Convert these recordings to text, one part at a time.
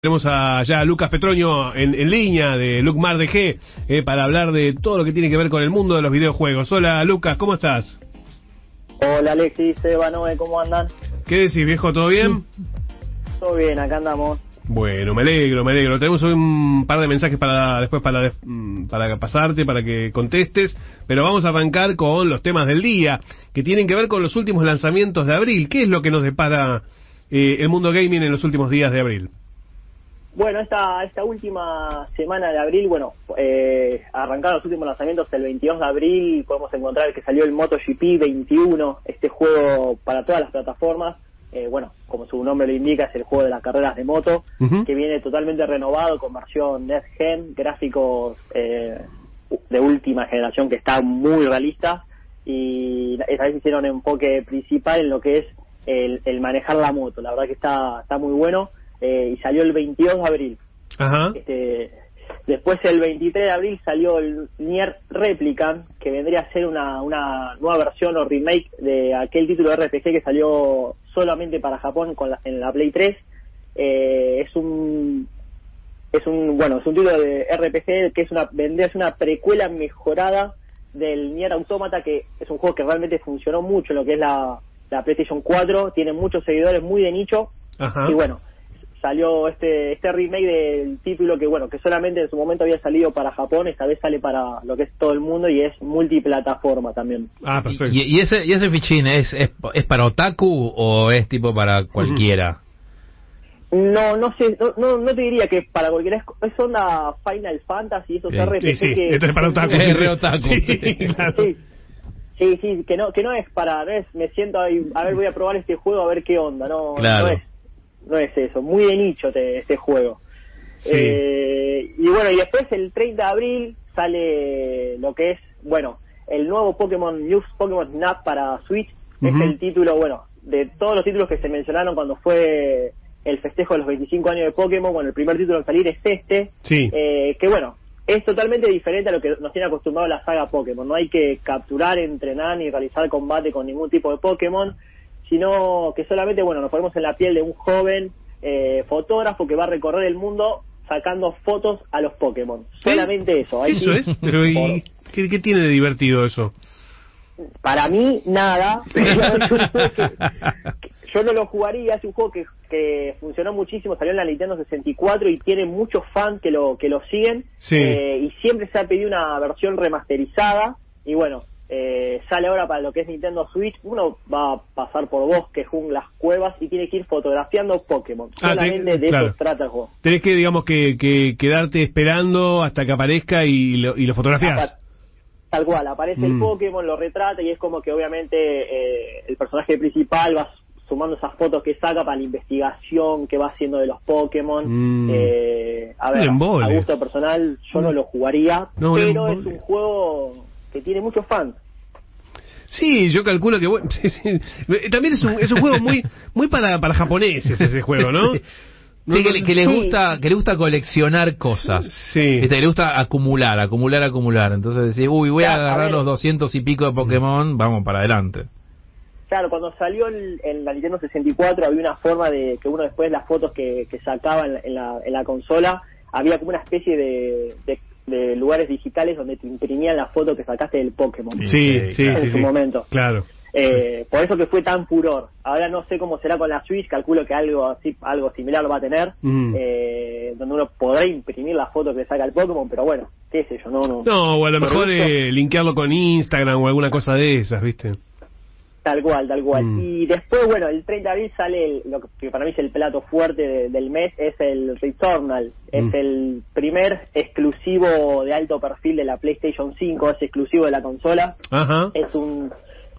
Tenemos allá a Lucas Petroño en, en línea de Lucmar DG eh, para hablar de todo lo que tiene que ver con el mundo de los videojuegos. Hola Lucas, ¿cómo estás? Hola Alexis, Eva, Noé, ¿cómo andan? ¿Qué decís viejo? ¿Todo bien? Todo bien, acá andamos. Bueno, me alegro, me alegro. Tenemos un par de mensajes para después para, mm, para pasarte, para que contestes, pero vamos a arrancar con los temas del día, que tienen que ver con los últimos lanzamientos de abril. ¿Qué es lo que nos depara eh, el mundo gaming en los últimos días de abril? Bueno, esta, esta última semana de abril, bueno, eh, arrancaron los últimos lanzamientos el 22 de abril, podemos encontrar que salió el MotoGP 21, este juego para todas las plataformas, eh, bueno, como su nombre lo indica, es el juego de las carreras de moto, que viene totalmente renovado con versión Next Gen, gráficos eh, de última generación que está muy realista. Y esta vez hicieron enfoque principal en lo que es el, el manejar la moto, la verdad que está, está muy bueno eh, y salió el 22 de abril. Ajá. Este, después el 23 de abril salió el Nier Replicant, que vendría a ser una, una nueva versión o remake de aquel título de RPG que salió solamente para Japón con la- en la Play 3. Eh, es un es un bueno es un título de RPG que es una vendría a ser una precuela mejorada del Nier Automata que es un juego que realmente funcionó mucho en lo que es la, la PlayStation 4 tiene muchos seguidores muy de nicho Ajá. y bueno, salió este este remake del título que bueno, que solamente en su momento había salido para Japón, esta vez sale para lo que es todo el mundo y es multiplataforma también. Ah, perfecto. ¿Y, y ese, y ese fichín es, es, es para otaku o es tipo para cualquiera? No, no sé, no, no, no te diría que para cualquiera es, es onda Final Fantasy, esos RPG Sí, sí, que esto es para otaku. Es sí. re otaku. Sí, claro. Sí. Sí, sí, que no, que no es para, no es, me siento ahí, a ver, voy a probar este juego a ver qué onda, no, Claro. no es, no es eso, muy de nicho te- este juego. Sí. Eh, y bueno, y después el 30 de abril sale lo que es, bueno, el nuevo Pokémon News Pokémon Snap para Switch, es el título, bueno, de todos los títulos que se mencionaron cuando fue el festejo de los 25 años de Pokémon, bueno, el primer título en salir es este, Sí. eh, que bueno, es totalmente diferente a lo que nos tiene acostumbrado la saga Pokémon. No hay que capturar, entrenar ni realizar combate con ningún tipo de Pokémon, sino que solamente, bueno, nos ponemos en la piel de un joven eh, fotógrafo que va a recorrer el mundo sacando fotos a los Pokémon. Solamente eso. Hay Eso es, pero ¿y qué, qué tiene de divertido eso? para mí, nada. Yo no lo jugaría, es un juego que, que funcionó muchísimo, salió en la Nintendo 64 y tiene muchos fans que lo que lo siguen. Sí. Eh, y siempre se ha pedido una versión remasterizada. Y bueno, eh, sale ahora para lo que es Nintendo Switch. Uno va a pasar por bosques, junglas, cuevas y tiene que ir fotografiando Pokémon. Ah, Solamente te- de claro. eso trata el juego. Tenés que, digamos, que, que quedarte esperando hasta que aparezca y lo, y lo fotografiás. Tal cual, aparece el Mm. Pokémon, lo retrata y es como que obviamente eh, el personaje principal va sumando esas fotos que saca para la investigación que va haciendo de los Pokémon. Mm. Eh, a ver, a gusto personal yo no lo jugaría, No, pero es un juego que tiene muchos fans. Sí, yo calculo que bueno, sí, sí. También es un, es un juego muy muy para, para japoneses ese juego, ¿no? Sí. Sí, que, le- que le Sí. gusta que le gusta coleccionar cosas. Sí. Viste, que le gusta acumular, acumular, acumular. Entonces decís, uy, voy a Claro, a agarrar los 200 y pico de Pokémon, vamos para adelante. Claro, cuando salió el- en la Nintendo 64 había una forma de que uno después las fotos que, que sacaba en la, en, la, en la consola, había como una especie de, de, de lugares digitales donde te imprimían la foto que sacaste del Pokémon. Sí, Sí, sí, claro. sí, En su sí. momento. Claro. Eh, por eso que fue tan furor. Ahora no sé cómo será con la Switch, calculo que algo así, algo similar lo va a tener, Mm. eh, donde uno podrá imprimir la foto que saca el Pokémon, pero bueno, qué sé yo, no, no. No, o a lo mejor eh, linkearlo con Instagram o alguna cosa de esas, ¿viste? Tal cual, tal cual. Mm. Y después, bueno, el 30 de abril sale el- lo que para mí es el plato fuerte de- del mes, es el Returnal. Es Mm. el primer exclusivo de alto perfil de la PlayStation 5, es exclusivo de la consola. Ajá. Es un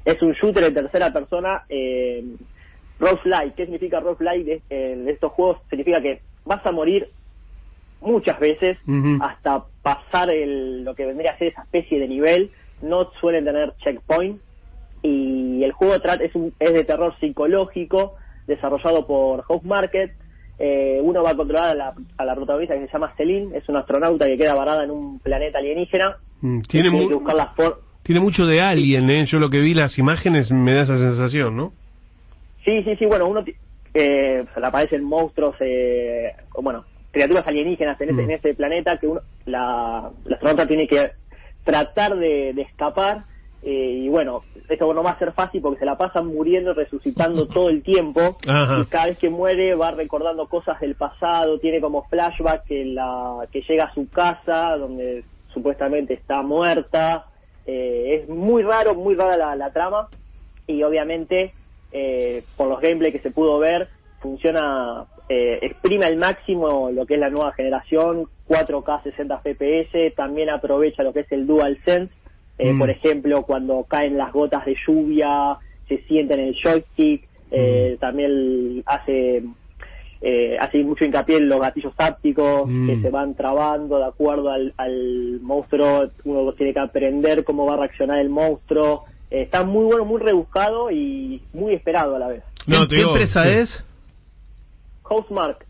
es un shooter de tercera persona, eh, roguelike. ¿Qué significa roguelike de, en estos juegos? Significa que vas a morir muchas veces hasta pasar el, lo que vendría a ser esa especie de nivel. No suelen tener checkpoint y el juego es, un, es de terror psicológico desarrollado por House Market. Eh, uno va a controlar a la, a la protagonista que se llama Celine, es una astronauta que queda varada en un planeta alienígena. Mm, Tiene, mu- mucho de Alien, ¿eh? Yo lo que vi las imágenes me da esa sensación, ¿no? Sí, sí, sí, bueno, uno eh, aparecen monstruos, eh, o bueno, criaturas alienígenas en, ese, en ese planeta que uno, la, la astronauta tiene que tratar de, de escapar eh, y bueno, esto no va a ser fácil porque se la pasan muriendo, resucitando todo el tiempo. Ajá. Y cada vez que muere va recordando cosas del pasado, tiene como flashback que, la, que llega a su casa, donde supuestamente está muerta. Eh, es muy raro, muy rara la, la trama. Y obviamente, eh, por los gameplay que se pudo ver, funciona, eh, exprime al máximo lo que es la nueva generación, 4K 60 FPS, también aprovecha lo que es el DualSense eh, Mm. Por ejemplo, cuando caen las gotas de lluvia, se siente en el joystick, eh, Mm. también hace eh, hace mucho hincapié en los gatillos tácticos Mm. que se van trabando de acuerdo al, al monstruo, uno tiene que aprender cómo va a reaccionar el monstruo. Eh, está muy bueno, muy rebuscado y muy esperado a la vez. ¿Qué, No, qué digo, empresa sí. es? Housemark,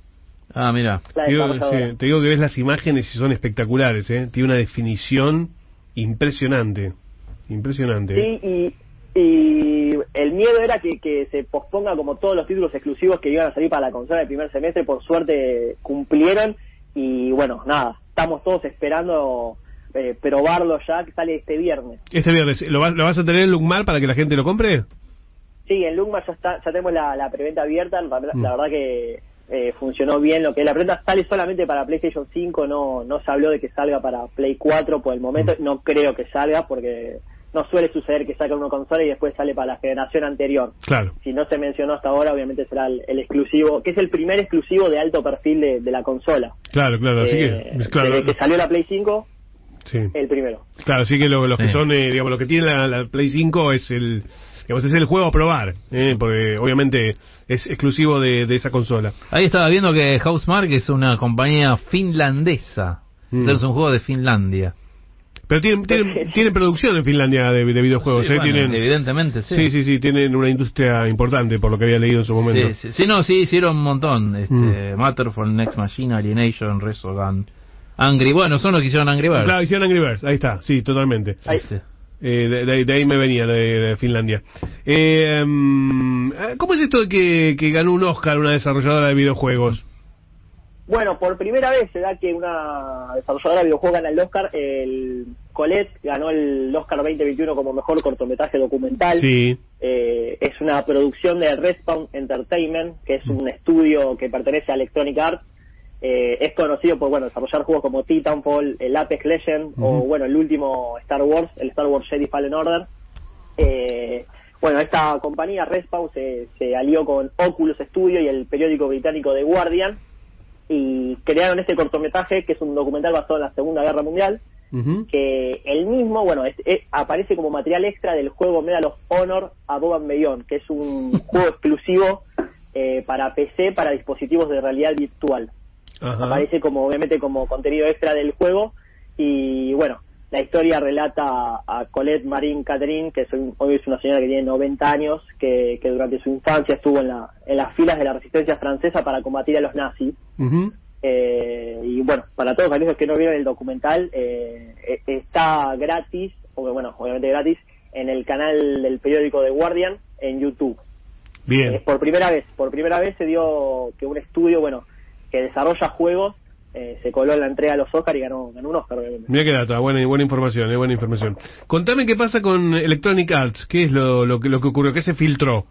Ah, mira. Te digo, sí, te digo que ves las imágenes y son espectaculares, ¿eh? Tiene una definición impresionante. Impresionante. Sí, y, y el miedo era que, que se posponga como todos los títulos exclusivos que iban a salir para la consola del primer semestre. Por suerte cumplieron y bueno, nada, estamos todos esperando eh, probarlo ya, que sale este viernes. Este viernes, ¿lo vas, ¿lo vas a tener en Lugmar para que la gente lo compre? Sí, en Lugma ya, está, ya tenemos la, la preventa abierta, la, Mm. la verdad que eh, funcionó bien lo que la preventa sale solamente para PlayStation 5, no, no se habló de que salga para Play 4 por el momento, Mm. no creo que salga porque no suele suceder que saca una consola y después sale para la generación anterior. Claro. si no se mencionó hasta ahora, obviamente será el, el exclusivo, que es el primer exclusivo de alto perfil de, de la consola. Claro, claro. Así Eh, que, claro, desde que salió la Play 5, sí. el primero. Claro, así que lo- los que Sí. son, eh, digamos, los que tienen la, la Play 5 es el, digamos, es el juego a probar, eh, porque obviamente es exclusivo de, de esa consola. Ahí estaba viendo que Housemark es una compañía finlandesa. Mm. Entonces, Es un juego de Finlandia. Pero tienen, tienen, tienen producción en Finlandia de, de videojuegos, Sí, eh, bueno, tienen, evidentemente, sí. sí, sí, sí, tienen una industria importante por lo que había leído en su momento. Sí, sí, sí, no, sí, hicieron un montón. Este, Mm. Matterfall, Next Machine, Alienation, Resogun, Angry. Bueno, son los que hicieron Angry Birds. Claro, hicieron Angry Birds, ahí está, sí, totalmente. Ahí. Eh, de, de- de ahí me venía, de, de Finlandia. Eh, mm, ¿Cómo es esto de que, que ganó un Oscar una desarrolladora de videojuegos? Bueno, por primera vez se da que una desarrolladora de videojuegos gana el Oscar. El Colette ganó el Oscar 2021 como mejor cortometraje documental. Sí. Eh, es una producción de Respawn Entertainment, que es un estudio que pertenece a Electronic Arts. Eh, es conocido por bueno desarrollar juegos como Titanfall, el Apex Legend o bueno el último Star Wars, el Star Wars Jedi Fallen Order. Eh, bueno, esta compañía Respawn se, se alió con Oculus Studio y el periódico británico The Guardian y crearon este cortometraje que es un documental basado en la Segunda Guerra Mundial que el mismo, bueno, es- es- aparece como material extra del juego Medal of Honor Above and Beyond, que es un juego exclusivo eh, para PC, para dispositivos de realidad virtual. Ajá. Aparece como, obviamente, como contenido extra del juego y, bueno, la historia relata a, Colette Marie Catherine, que es un- hoy es una señora que tiene 90 años, que, que durante su infancia estuvo en, la, en las filas de la resistencia francesa para combatir a los nazis. Eh, y bueno, para todos aquellos que no vieron el documental, eh, eh, está gratis, o bueno, obviamente gratis, en el canal del periódico The Guardian en YouTube. Eh, Bien. por primera vez, por primera vez se dio que un estudio, bueno, que desarrolla juegos, eh, se coló en la entrega de los Oscar y ganó, ganó un Oscar, obviamente. Mira qué data, buena, buena información, eh, buena información. Contame qué pasa con Electronic Arts, qué es lo, lo, que, lo que ocurrió, qué se filtró.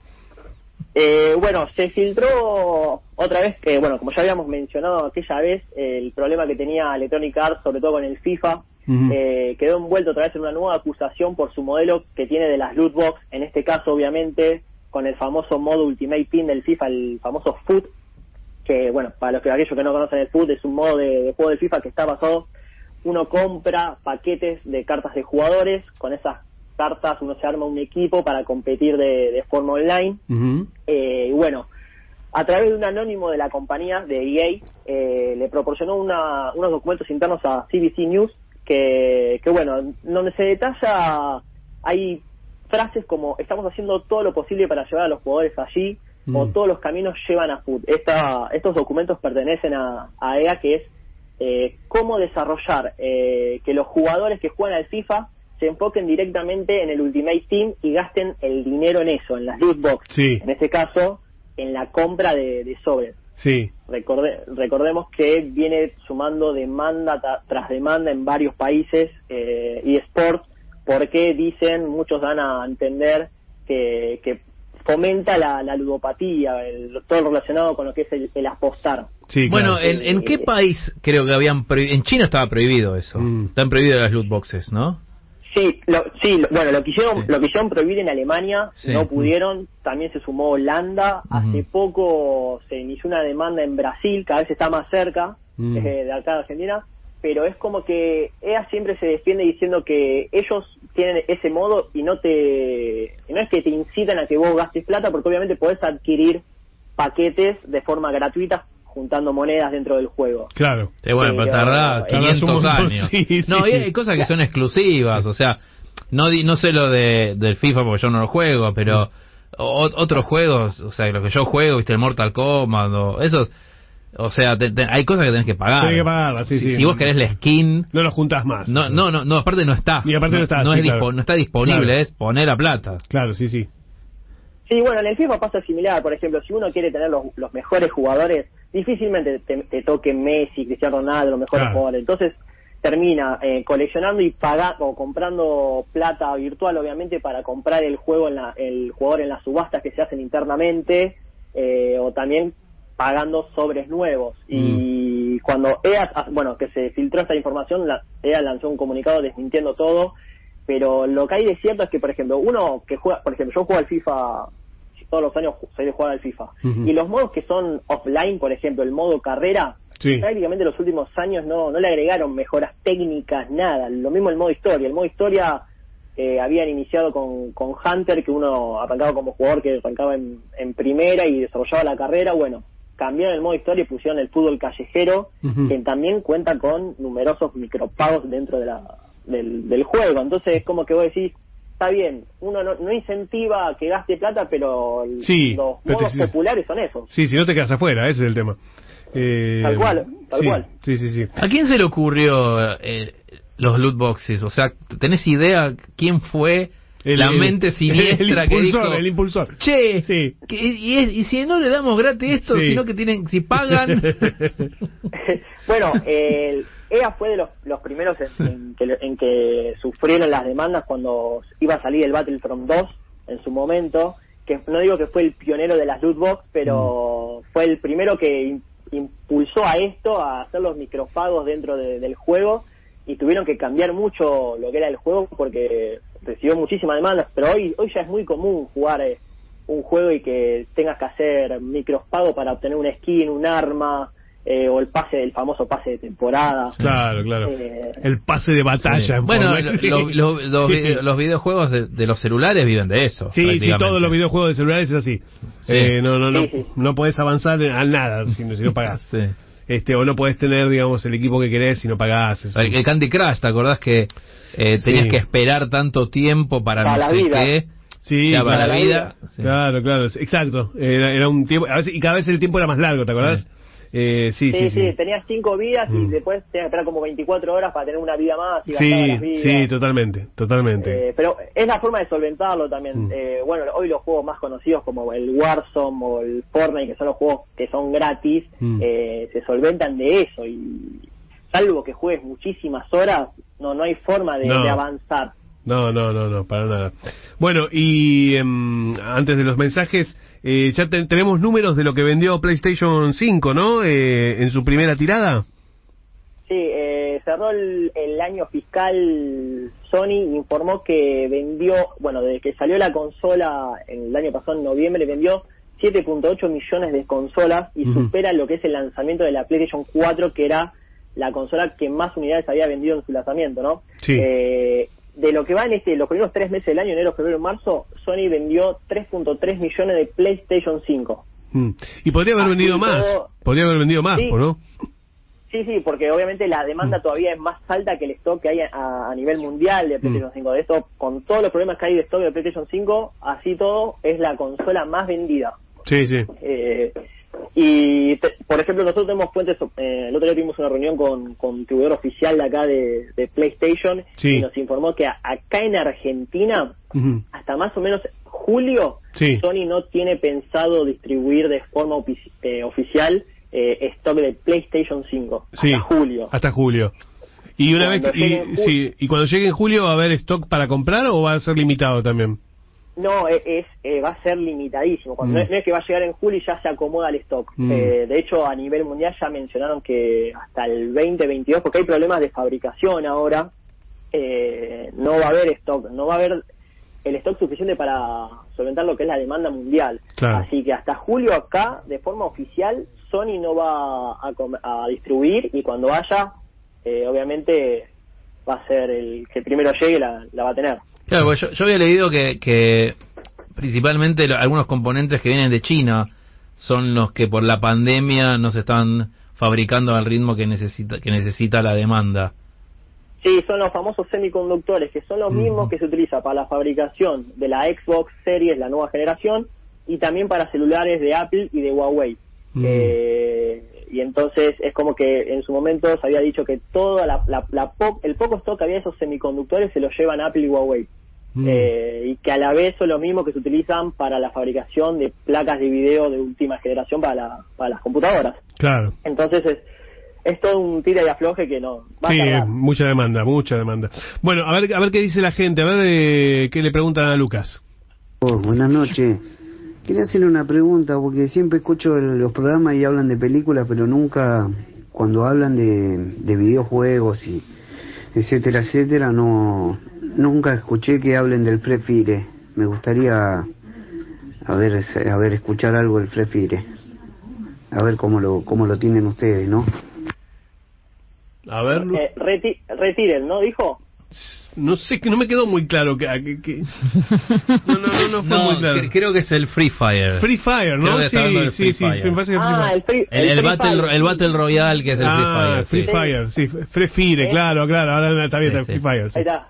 Eh, bueno, se filtró otra vez que, bueno, como ya habíamos mencionado aquella vez, el problema que tenía Electronic Arts, sobre todo con el FIFA, eh, quedó envuelto otra vez en una nueva acusación por su modelo que tiene de las loot box, en este caso obviamente con el famoso modo Ultimate Team del FIFA, el famoso FUT, que bueno, para los que aquellos que no conocen el FUT es un modo de, de juego del FIFA que está basado, uno compra paquetes de cartas de jugadores, con esas cartas uno se arma un equipo para competir de, de forma online, eh, y bueno, a través de un anónimo de la compañía de EA, eh, le proporcionó una- unos documentos internos a CBC News que, que, bueno, donde se detalla, hay frases como estamos haciendo todo lo posible para llevar a los jugadores allí Mm. o todos los caminos llevan a FUT. Esta, estos documentos pertenecen a, a EA que es eh, cómo desarrollar eh, que los jugadores que juegan al FIFA se enfoquen directamente en el Ultimate Team y gasten el dinero en eso, en las loot box. Sí. En este caso, en la compra de, de sobres. Sí. Recorde- recordemos que viene sumando demanda tras demanda en varios países eh, eSports porque dicen, muchos dan a entender que, que fomenta la, la ludopatía, el- todo lo relacionado con lo que es el, el apostar. Sí, bueno, claro. ¿en, en qué país creo que habían prohibido? En China estaba prohibido eso. Mm. Están prohibidas las loot boxes, ¿no? Sí, lo, sí, lo- bueno, lo quisieron, Sí. lo quisieron prohibir en Alemania, Sí. no pudieron, también se sumó Holanda, hace poco se inició una demanda en Brasil, cada vez está más cerca Mm. eh, de acá de Argentina, pero es como que EA siempre se defiende diciendo que ellos tienen ese modo y no te, no es que te incitan a que vos gastes plata, porque obviamente podés adquirir paquetes de forma gratuita juntando monedas dentro del juego. Claro. Sí, bueno, pero Pero- tarda Tardás un 500 montón, años. sí, sí. No, y hay cosas que son exclusivas, o sea, no di- no sé lo de del FIFA porque yo no lo juego, pero o- otros juegos, o sea, lo que yo juego, viste, el Mortal Kombat, o esos, o sea, te- te- hay cosas que tenés que pagar. Tenés que pagarlas, sí, si, sí. si vos querés la skin, No lo juntás más. no, no, no, no, aparte no está. Y aparte no está, No, sí, es claro. dispo- no está disponible, Claro. es poner la plata. Claro, sí, sí. Sí, bueno, en el FIFA pasa similar. Por ejemplo, si uno quiere tener los, los mejores jugadores, difícilmente te, te toque Messi, Cristiano Ronaldo, los mejores Claro. jugadores. Entonces termina eh, coleccionando y pagando o comprando plata virtual, obviamente, para comprar el juego en la, el jugador en las subastas que se hacen internamente eh, o también pagando sobres nuevos. Y cuando EA, ah, bueno, que se filtró esta información, la, EA lanzó un comunicado desmintiendo todo. Pero lo que hay de cierto es que, por ejemplo, uno que juega, por ejemplo, yo juego al FIFA todos los años soy de jugar al FIFA. Y los modos que son offline, por ejemplo, el modo carrera, Sí. prácticamente los últimos años no, no le agregaron mejoras técnicas, nada. Lo mismo el modo historia. El modo historia eh, habían iniciado con, con Hunter, que uno arrancaba como jugador que arrancaba en, en primera y desarrollaba la carrera. Bueno, cambiaron el modo historia y pusieron el fútbol callejero, que también cuenta con numerosos micropagos dentro de la, del, del juego. Entonces es como que vos decís, está bien, uno no, no incentiva a que gaste plata, pero el- Sí, los pero te- modos populares son esos. Sí, si no te quedas afuera, ese es el tema. Eh, Tal cual, tal sí, cual. Sí, sí, sí. ¿A quién se le ocurrió eh, los loot boxes? O sea, ¿tenés idea quién fue El- la mente siniestra el impulsor, dijo, el impulsor. che, Sí. que- y, es- y si no le damos gratis esto, Sí. sino que tienen, si pagan, bueno, el EA fue de los, los primeros en, en que, en que sufrieron las demandas cuando iba a salir el Battlefront 2 en su momento, que no digo que fue el pionero de las loot box, pero fue el primero que im- impulsó a esto, a hacer los micropagos dentro de- del juego y tuvieron que cambiar mucho lo que era el juego porque recibió muchísimas demandas, pero hoy hoy ya es muy común jugar eh, un juego y que tengas que hacer micropagos para obtener una skin, un arma eh, o el pase, el famoso pase de temporada. Claro, claro. Eh, El pase de batalla. en bueno, lo- lo- lo- los, Sí. vide- los videojuegos de, de los celulares viven de eso. Sí, sí, todos los videojuegos de celulares es así. Sí. Eh, no, no, no, no podés avanzar a nada si no, si no pagás. Sí. Este, o no podés tener, digamos, el equipo que querés si no pagás. eso. El, el Candy Crush, ¿te acordás que eh, tenías Sí. que esperar tanto tiempo para, Para no la sé vida. qué? Sí, Ya, para la vida. sí. Claro, claro, exacto. Era, era un tiempo, a veces, y cada vez el tiempo era más largo, ¿te acordás? Eh, sí, sí, sí, sí, sí. tenías cinco vidas y Mm. después tenías que esperar como 24 horas para tener una vida más y gastar las Sí, vidas. sí, totalmente, totalmente. Eh, pero es la forma de solventarlo también. Mm. Eh, bueno, hoy los juegos más conocidos como el Warzone o el Fortnite, que son los juegos que son gratis, Mm. eh, se solventan de eso y salvo que juegues muchísimas horas, no no hay forma de, No. de avanzar. No, no, no, no, para nada. Bueno, y em, antes de los mensajes, eh, ya te- tenemos números de lo que vendió PlayStation 5, ¿no? Eh, en su primera tirada. Sí, eh, cerró el, el año fiscal Sony informó que vendió, bueno, desde que salió la consola en el año pasado, en noviembre, vendió 7.8 millones de consolas y supera lo que es el lanzamiento de la PlayStation 4, que era la consola que más unidades había vendido en su lanzamiento, ¿no? Sí. Eh, de lo que va en este, los primeros tres meses del año, enero, febrero, marzo, Sony vendió 3.3 millones de PlayStation 5. Mm. Y podría haber Así vendido más. todo- Podría haber vendido más, Sí. ¿o no? Sí, sí, porque obviamente la demanda Mm. todavía es más alta que el stock que hay a, a nivel mundial de Mm. PlayStation 5. De esto, con todos los problemas que hay de stock de PlayStation 5, así todo, es la consola más vendida. Sí, sí. Eh, y, te- por ejemplo, nosotros tenemos fuentes, eh, el otro día tuvimos una reunión con, con un distribuidor oficial de acá de, de PlayStation Sí. y nos informó que a- acá en Argentina, hasta más o menos julio, Sí. Sony no tiene pensado distribuir de forma eh, oficial eh, stock de PlayStation 5 Sí. hasta julio. Hasta julio. Y una Cuando vez y, sí, y cuando llegue en julio va a haber stock para comprar o va a ser limitado también. No, e- es, eh, va a ser limitadísimo. Cuando Mm. no, es, no es que va a llegar en julio y ya se acomoda el stock. Mm. Eh, de hecho, a nivel mundial ya mencionaron que hasta el 2022, porque hay problemas de fabricación ahora, eh, no va a haber stock, no va a haber el stock suficiente para solventar lo que es la demanda mundial. Claro. Así que hasta julio acá, de forma oficial, Sony no va a, a distribuir y cuando vaya, eh, obviamente va a ser el que primero llegue la, la va a tener. Claro, porque yo, yo había leído que, que principalmente algunos componentes que vienen de China son los que por la pandemia no se están fabricando al ritmo que necesita que necesita la demanda. Sí, son los famosos semiconductores, que son los mismos que se utiliza para la fabricación de la Xbox Series, la nueva generación, y también para celulares de Apple y de Huawei. Mm. Eh, y entonces es como que en su momento se había dicho que toda la, la- la po- el poco stock que había de esos semiconductores se los llevan Apple y Huawei. Mm. Eh, y que a la vez son los mismos que se utilizan para la fabricación de placas de video de última generación para, la- para las computadoras. Claro. Entonces es, es todo un tira y afloje que no va a Sí, tardar. mucha demanda, mucha demanda. Bueno, a ver, a ver qué dice la gente, a ver eh, qué le preguntan a Lucas. Oh, buenas noches. Quería hacerle una pregunta porque siempre escucho el- los programas y hablan de películas, pero nunca cuando hablan de, de videojuegos y etcétera, etcétera, no nunca escuché que hablen del Free Fire. Me gustaría a ver, a ver escuchar algo del Free Fire. A ver cómo lo cómo lo tienen ustedes, ¿no? A ver, Eh, reti- retiren, ¿no? Dijo. No sé, que no me quedó muy claro. Que, que- que- No, no, no, no fue No, muy claro. cre- creo que es el Free Fire. Free Fire, ¿no? Sí, sí, Free sí, Fire. me parece que Free Ah, Fire. el Free, el, el Free Battle, Fire. el Battle Royale que es el ah, Free Free Fire. sí. Fire, sí, Free Fire, ¿Eh? claro, claro, ahora está bien, Sí, está sí. Free Fire, sí. Ahí está.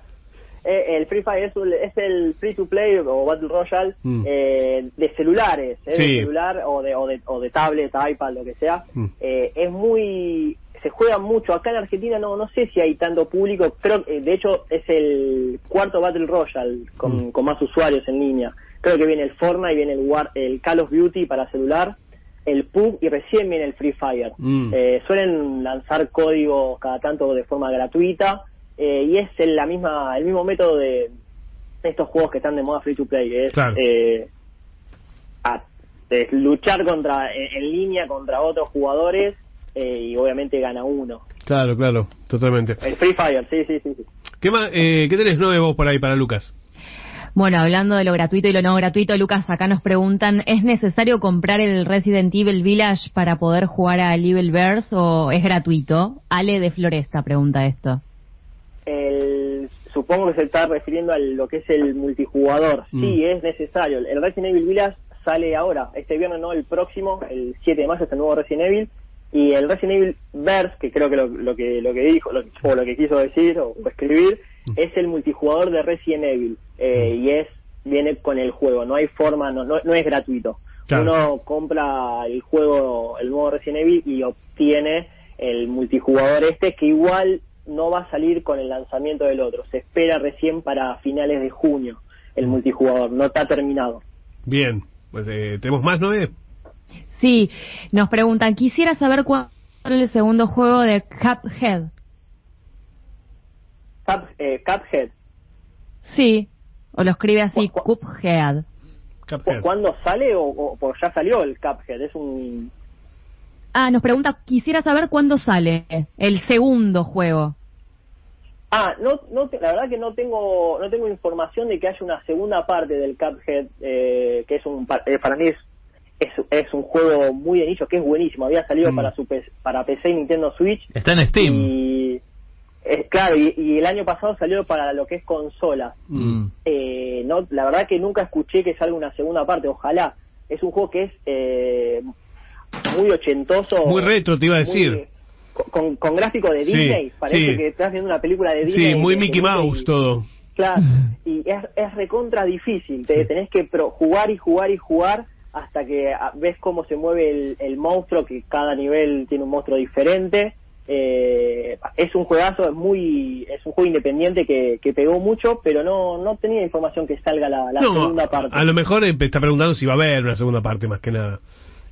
Eh, el Free Fire es, un- es el free to play o Battle Royale Mm. eh, de celulares, eh, Sí. de celular o de, o de, o de tablet, iPad, lo que sea. Mm. Eh, es muy. Se juega mucho. Acá en Argentina no no sé si hay tanto público. Creo que, de hecho, es el cuarto Battle Royale con, Mm. con más usuarios en línea. Creo que viene el Fortnite, viene el, War- el Call of Duty para celular, el PUB y recién viene el Free Fire. Mm. Eh, suelen lanzar códigos cada tanto de forma gratuita eh, y es el, la misma, el mismo método de estos juegos que están de moda free to play. Es, Claro. eh, a- es luchar contra en, en línea contra otros jugadores eh, y obviamente gana uno. Claro, claro, totalmente. El Free Fire, sí, sí, sí. sí. ¿Qué más, eh, qué tenés nueve vos por ahí para Lucas? Bueno, hablando de lo gratuito y lo no gratuito, Lucas, acá nos preguntan, ¿es necesario comprar el Resident Evil Village para poder jugar a Evil Bears o es gratuito? Ale de Floresta pregunta esto. El, supongo que se está refiriendo a lo que es el multijugador. Mm. Sí, es necesario. El Resident Evil Village sale ahora, este viernes no, el próximo, el 7 de mayo, es el nuevo Resident Evil. Y el Resident Evil Verse, que creo que lo, lo que lo que dijo, lo, o lo que quiso decir o, o escribir, es el multijugador de Resident Evil. Eh, y es viene con el juego, no hay forma, no, no, no es gratuito. Claro. Uno compra el juego, el nuevo Resident Evil y obtiene el multijugador este que igual no va a salir con el lanzamiento del otro. Se espera recién para finales de junio el multijugador, no está terminado. Bien, pues eh, tenemos más nueve. Sí, nos preguntan, quisiera saber cuál es el segundo juego de Cuphead. Cup, eh, Cuphead, Sí, o lo escribe así, Cu- cu- Cuphead. ¿cu- Cuphead. ¿cuándo sale o, o ya salió el Cuphead? Es un Ah, nos pregunta, quisiera saber cuándo sale el segundo juego. Ah, no, no, la verdad que no tengo, no tengo información de que haya una segunda parte del Cuphead, eh, que es un, eh, para mí es, es, es un juego muy de nicho, que es buenísimo. Había salido Mm. para su para PC y Nintendo Switch. Está en Steam. Y, es claro, y, y el año pasado salió para lo que es consola. Mm. Eh, no, la verdad que nunca escuché que salga una segunda parte. Ojalá. Es un juego que es eh, muy ochentoso. Muy retro, te iba a decir. muy- con, con gráfico de Sí, Disney. Parece sí. que estás viendo una película de Disney. Sí, muy de- Mickey de- Mouse y- todo. Claro, y es, es recontra difícil. Te tenés que pro- jugar y jugar y jugar hasta que ah, ves cómo se mueve el, el monstruo, que cada nivel tiene un monstruo diferente. Eh, es un juegazo, es muy, es un juego independiente que, que pegó mucho, pero no, no tenía información que salga la, la No, segunda parte. A lo mejor eh, está preguntando si va a haber una segunda parte más que nada.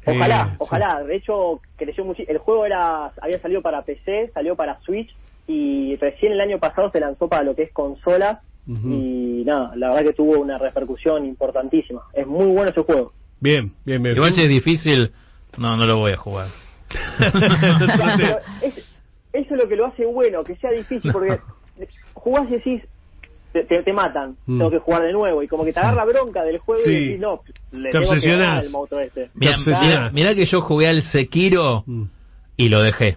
Ojalá, Eh, ojalá. De hecho, creció mucho. El juego era había salido para PC, salió para Switch y recién el año pasado se lanzó para lo que es consola y nada, la verdad que tuvo una repercusión importantísima. Es muy bueno ese juego. Bien, bien, bien. Igual si es difícil, no, no lo voy a jugar. Claro, es- eso es lo que lo hace bueno, que sea difícil, porque jugás y decís, te, te, te matan, Mm. tengo que jugar de nuevo, y como que te agarra bronca del juego Sí. y decís, no, le Te tengo que al monstruo este. Mira, mira que yo jugué al Sekiro Mm, y lo dejé.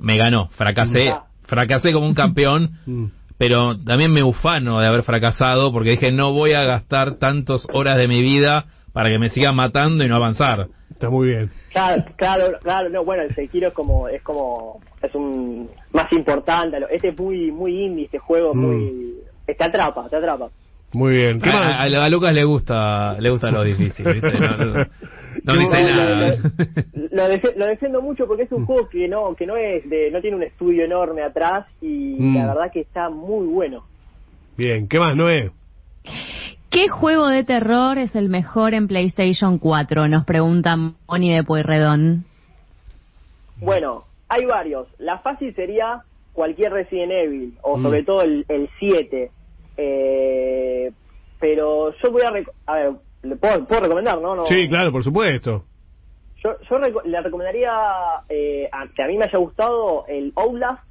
Me ganó, fracasé, Ah. fracasé como un campeón, mm. pero también me ufano de haber fracasado porque dije no voy a gastar tantas horas de mi vida para que me sigan matando y no avanzar. Está muy bien. Claro, claro, claro, no, bueno, el Sekiro es como, es como, es un, más importante, lo- este es muy, muy indie, este juego, Mm. muy, te atrapa, te atrapa. Muy bien. ¿Qué A, más? a- a Lucas le gusta, le gusta lo difícil, ¿viste? No, no, no Qué dice nada. Lo, defe- lo defiendo mucho porque es un juego que no, que no es de, no tiene un estudio enorme atrás y Mm. la verdad que está muy bueno. Bien, ¿qué más, Noé? ¿Qué juego de terror es el mejor en PlayStation 4? Nos pregunta Moni de Pueyrredón. Bueno, hay varios. La fácil sería cualquier Resident Evil, o Mm. sobre todo el, el 7. Eh, pero yo voy a... ver, ¿le puedo, puedo recomendar, no? no Sí, claro, por supuesto. Yo, yo reco- le recomendaría eh, a, que a mí me haya gustado el Outlast,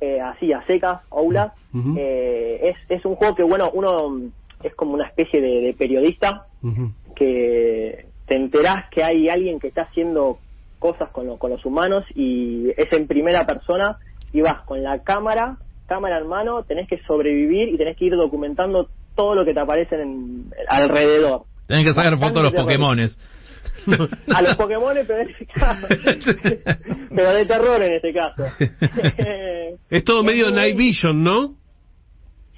eh, así a secas, Outlast. Eh, es, es un juego que, bueno, uno es como una especie de, de periodista que te enterás que hay alguien que está haciendo cosas con, lo- con los humanos y es en primera persona y vas con la cámara, cámara en mano, tenés que sobrevivir y tenés que ir documentando todo lo que te aparece en, alrededor. Tienen que sacar fotos de los. Pokémones. A los Pokémon, pero, en este caso, pero de terror en este caso. Es todo medio muy- Night Vision, ¿no?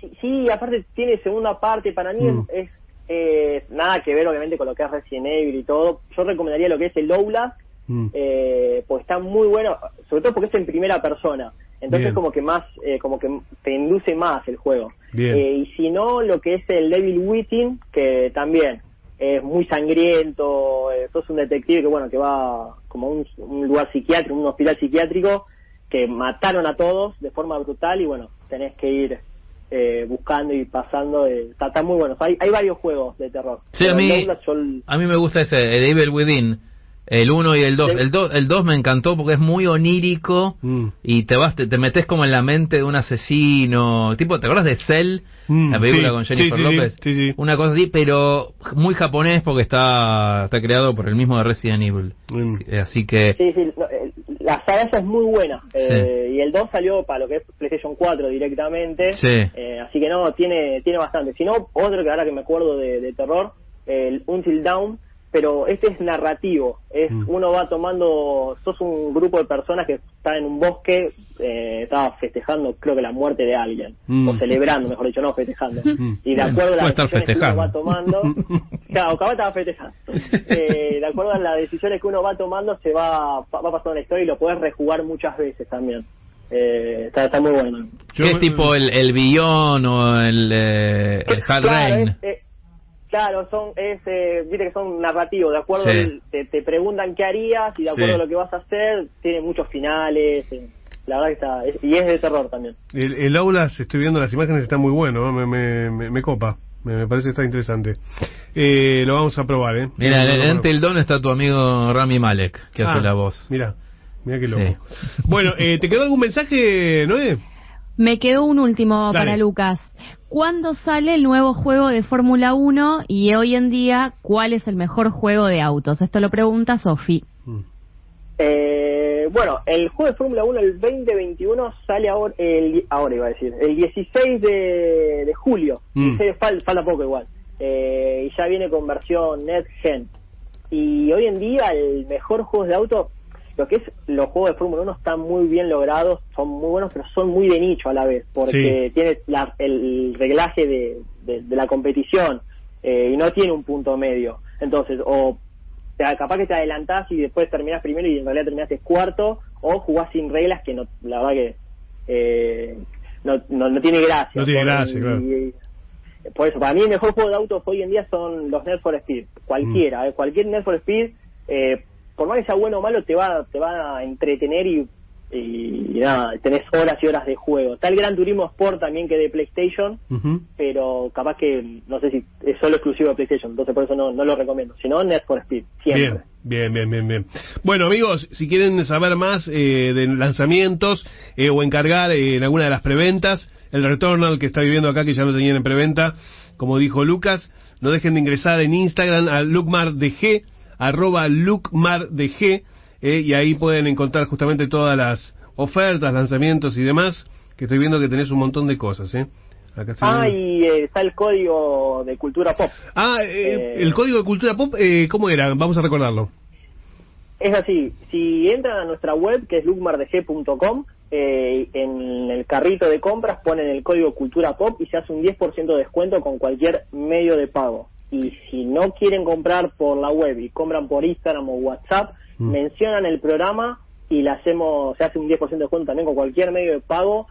Sí, sí, aparte tiene segunda parte, para mí Mm. es, eh, nada que ver obviamente con lo que es Resident Evil y todo. Yo recomendaría lo que es el Outlast, Mm. eh, pues está muy bueno, sobre todo porque es en primera persona. Entonces Bien. como que más, eh, como que te induce más el juego. Eh, y si no, lo que es el Devil Within, que también es muy sangriento, eh, sos un detective que bueno, que va como a un, un lugar psiquiátrico, un hospital psiquiátrico, que mataron a todos de forma brutal y bueno, tenés que ir eh, buscando y pasando, eh, está, está muy bueno. Hay, hay varios juegos de terror. Sí, a mí, yo- a mí me gusta ese, el Evil Within, el 1 y el 2. Sí. El 2 el dos me encantó porque es muy onírico Mm. y te vas te, te metes como en la mente de un asesino. Tipo, ¿te acuerdas de Cell? Mm, la película sí, con Jennifer sí, López. sí, sí. Una cosa así, pero muy japonés porque está, está creado por el mismo de Resident Evil. Mm. Así que... Sí, sí, no, eh, la saga esa es muy buena. eh, Y el 2 salió para lo que es PlayStation 4 directamente. Sí. eh, así que no, tiene tiene bastante. Si no, otro que ahora que me acuerdo de, de terror, el Until Dawn, pero este es narrativo. es Mm. Uno va tomando, sos un grupo de personas que está en un bosque, eh, estaba festejando creo que la muerte de alguien, Mm. o celebrando, mejor dicho, no festejando. Mm. Y de Bueno, acuerdo a las decisiones que uno va tomando, claro, capaz estaba festejando. Eh, de acuerdo a las decisiones que uno va tomando, se va, va pasando la historia y lo puedes rejugar muchas veces también. Eh, está, está muy bueno. ¿Qué es tipo el, el Billón o el, eh, el Hard claro, Rain? es- claro, son, es, eh, viste que son narrativos, de acuerdo, Sí. al- te, te preguntan qué harías y de acuerdo Sí. a lo que vas a hacer, tiene muchos finales, eh, la verdad que está, es- y es de terror también. El, el Aulas, estoy viendo las imágenes, está muy bueno, ¿no? me, me, me, me copa, me, parece que está interesante. Eh, lo vamos a probar, ¿eh? Mira, probar. Until Dawn está tu amigo Rami Malek, que hace Ah, la voz. Mira, mira qué Sí. loco. Bueno, eh, ¿te quedó algún mensaje, Noé? Me quedó un último Dale. para Lucas. ¿Cuándo sale el nuevo juego de Fórmula 1 y hoy en día cuál es el mejor juego de autos? Esto lo pregunta Sofi. Mm. Eh, bueno, el juego de Fórmula 1 el 2021 sale ahora, el, ahora iba a decir, el 16 de, de julio. Mm. 16 fal- falta poco igual. Eh, y ya viene con versión Net Gen. Y hoy en día el mejor juego de auto, lo que es los juegos de Fórmula 1 están muy bien logrados, son muy buenos, pero son muy de nicho a la vez, porque Sí. tiene la- el reglaje de, de- de la competición eh, y no tiene un punto medio. Entonces, o te- capaz que te adelantás y después terminás primero y en realidad terminaste cuarto, o jugás sin reglas que no, la verdad que eh, no, no, no tiene gracia. No tiene gracia, claro. y- por eso, para mí el mejor juego de autos hoy en día son los Need for Speed. Mm. Cualquiera, eh, cualquier Need for Speed, eh, por más que sea bueno o malo, te va, te va a entretener y, y, nada, tenés horas y horas de juego. Está el Gran Turismo Sport también que de PlayStation, pero capaz que no sé si es solo exclusivo de PlayStation, entonces por eso no, no lo recomiendo. Si no, Need for Speed, siempre. Bien, bien, bien, bien, bien. Bueno, amigos, si quieren saber más eh, de lanzamientos eh, o encargar eh, en alguna de las preventas, el Returnal que está viviendo acá, que ya lo tenían en preventa, como dijo Lucas, no dejen de ingresar en Instagram a LucMarDG, arroba LucMarDG, eh, y ahí pueden encontrar justamente todas las ofertas, lanzamientos y demás, que estoy viendo que tenés un montón de cosas, ¿eh? Acá estoy Ah, y eh, está el código de cultura pop. Ah, eh, Eh, el código de cultura pop, eh, ¿cómo era? Vamos a recordarlo. Es así, si entran a nuestra web, que es lucmardg.com, eh, en el carrito de compras ponen el código Cultura Pop y se hace un 10% de descuento con cualquier medio de pago. Y si no quieren comprar por la web y compran por Instagram o WhatsApp, Mm. mencionan el programa y le hacemos, se hace un 10% de descuento también con cualquier medio de pago,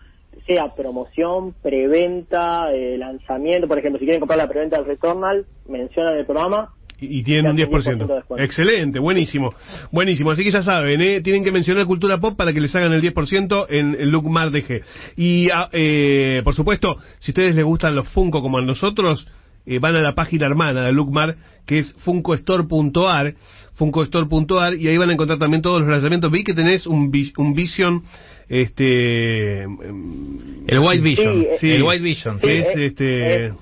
sea promoción, preventa, eh, lanzamiento. Por ejemplo, si quieren comprar la preventa del Returnal, mencionan el programa Y, tienen un Ya, un 10% 10%. de descuento. Excelente, buenísimo. Buenísimo, así que ya saben, ¿eh? tienen que mencionar Cultura Pop para que les hagan el 10% en el Look Mar DG. Y, ah, eh, por supuesto, si a ustedes les gustan los Funko como a nosotros, eh, van a la página hermana de Lookmar, que es funcostore.ar, funcostore.ar, y ahí van a encontrar también todos los lanzamientos. Vi que tenés un, un Vision, este... El White Vision. Sí. El White Vision. Sí, es, es- este- es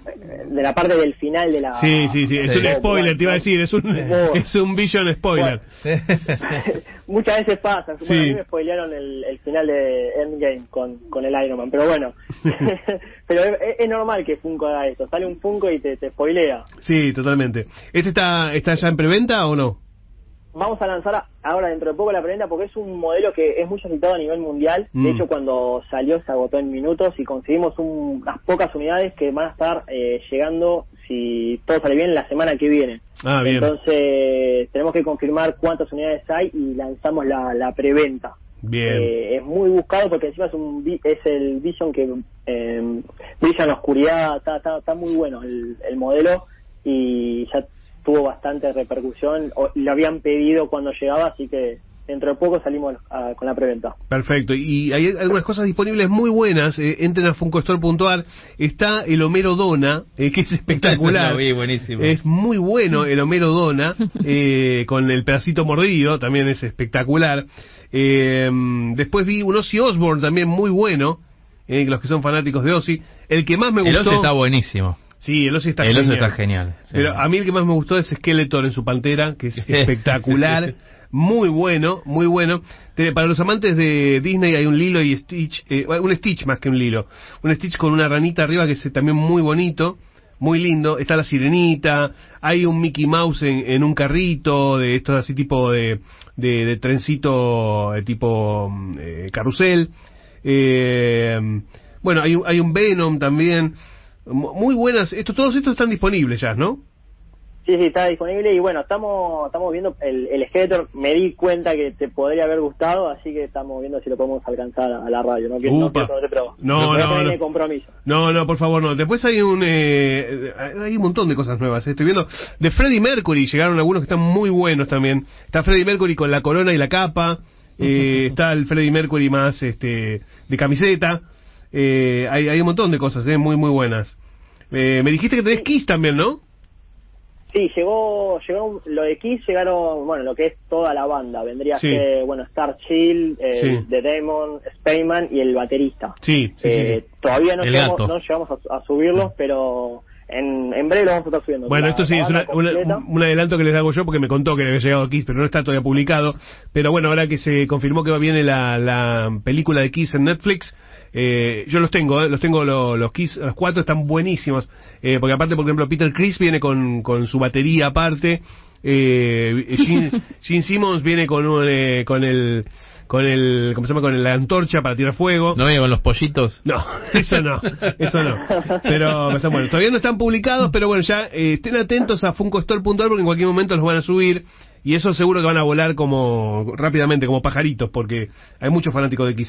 de la parte del final de la Sí, sí, sí, es Sí. un spoiler, te iba a decir, es un, Oh. es un Vision spoiler. muchas veces pasa Sí. bueno, a mí me spoilearon el, el final de Endgame con, con el Iron Man pero bueno pero es, es normal que Funko haga esto sale un Funko y te, te spoilea Sí, totalmente. ¿Este está, está ya en preventa o no? vamos a lanzar ahora dentro de poco la preventa porque es un modelo que es muy solicitado a nivel mundial. Mm. De hecho, cuando salió se agotó en minutos y conseguimos un- unas pocas unidades que van a estar eh, llegando, si todo sale bien, la semana que viene. Ah, bien. Entonces, tenemos que confirmar cuántas unidades hay y lanzamos la, la preventa. Bien. Eh, es muy buscado porque encima es un es el Vision que eh, brilla en la oscuridad, está, está, está muy bueno el, el modelo y ya tuvo bastante repercusión o- lo habían pedido cuando llegaba, así que dentro de poco salimos a- con la preventa. Perfecto. Y hay algunas cosas disponibles muy buenas. Eh, entren a funcostore.ar. Está el Homero Dona, eh, que es espectacular. Vi, buenísimo. Es muy bueno el Homero Dona, eh, con el pedacito mordido, también es espectacular. Eh, después vi un Ozzy Osbourne también muy bueno, eh, los que son fanáticos de Ozzy. El que más me El gustó... oso está buenísimo. Sí, el Ozzy está El oso genial. está genial. sí. Pero a mí el que más me gustó es Skeletor en su pantera, que es espectacular, muy bueno, muy bueno. Para los amantes de Disney hay un Lilo y Stitch, eh, un Stitch más que un Lilo, un Stitch con una ranita arriba que es también muy bonito, muy lindo. Está la sirenita, hay un Mickey Mouse en, en un carrito, de estos así tipo de, de, de trencito eh, tipo mm, eh, carrusel. Eh, bueno, hay, hay un Venom también. Mu- Muy buenas, esto, todos estos están disponibles ya, ¿no? Sí, sí, está disponible y bueno, estamos estamos viendo el, el Skeletor, me di cuenta que te podría haber gustado, así que estamos viendo si lo podemos alcanzar a la radio, no quiero, no No, no, ponerme no. compromiso. No, no, por favor, no. Después hay un eh, hay un montón de cosas nuevas. eh. Estoy viendo de Freddie Mercury, llegaron algunos que están muy buenos también. Está Freddie Mercury con la corona y la capa. eh, está el Freddie Mercury más este de camiseta. Eh, hay, hay un montón de cosas, eh, muy muy buenas. Eh, me dijiste que tenés Kiss también, ¿no? Sí, llegó, llegó lo de Kiss llegaron, bueno, lo que es toda la banda, vendría Sí. a ser, bueno, Star Chill, eh, Sí. The Demon, Spayman y el baterista. Sí, sí, Eh, sí. Todavía no El llegamos, no llegamos a, a subirlos, pero en, en breve lo vamos a estar subiendo. Bueno, La- esto sí es una- una- un adelanto que les hago yo porque me contó que le había llegado Kiss, pero no está todavía publicado. Pero bueno, ahora que se confirmó que va viene la, la película de Kiss en Netflix, eh, yo los tengo, eh, los tengo lo- los Kiss, los cuatro están buenísimos. Eh, porque aparte, por ejemplo, Peter Chris viene con, con su batería aparte. Eh, Gene, Gene Simmons viene con un, eh, con el con el, ¿cómo se llama? Con la antorcha para tirar fuego. No viene con los pollitos. No, eso no, eso no. Pero, o sea, bueno, todavía no están publicados, pero bueno, ya eh, estén atentos a funcostore.org porque en cualquier momento los van a subir y eso seguro que van a volar como rápidamente, como pajaritos, porque hay muchos fanáticos de Kiss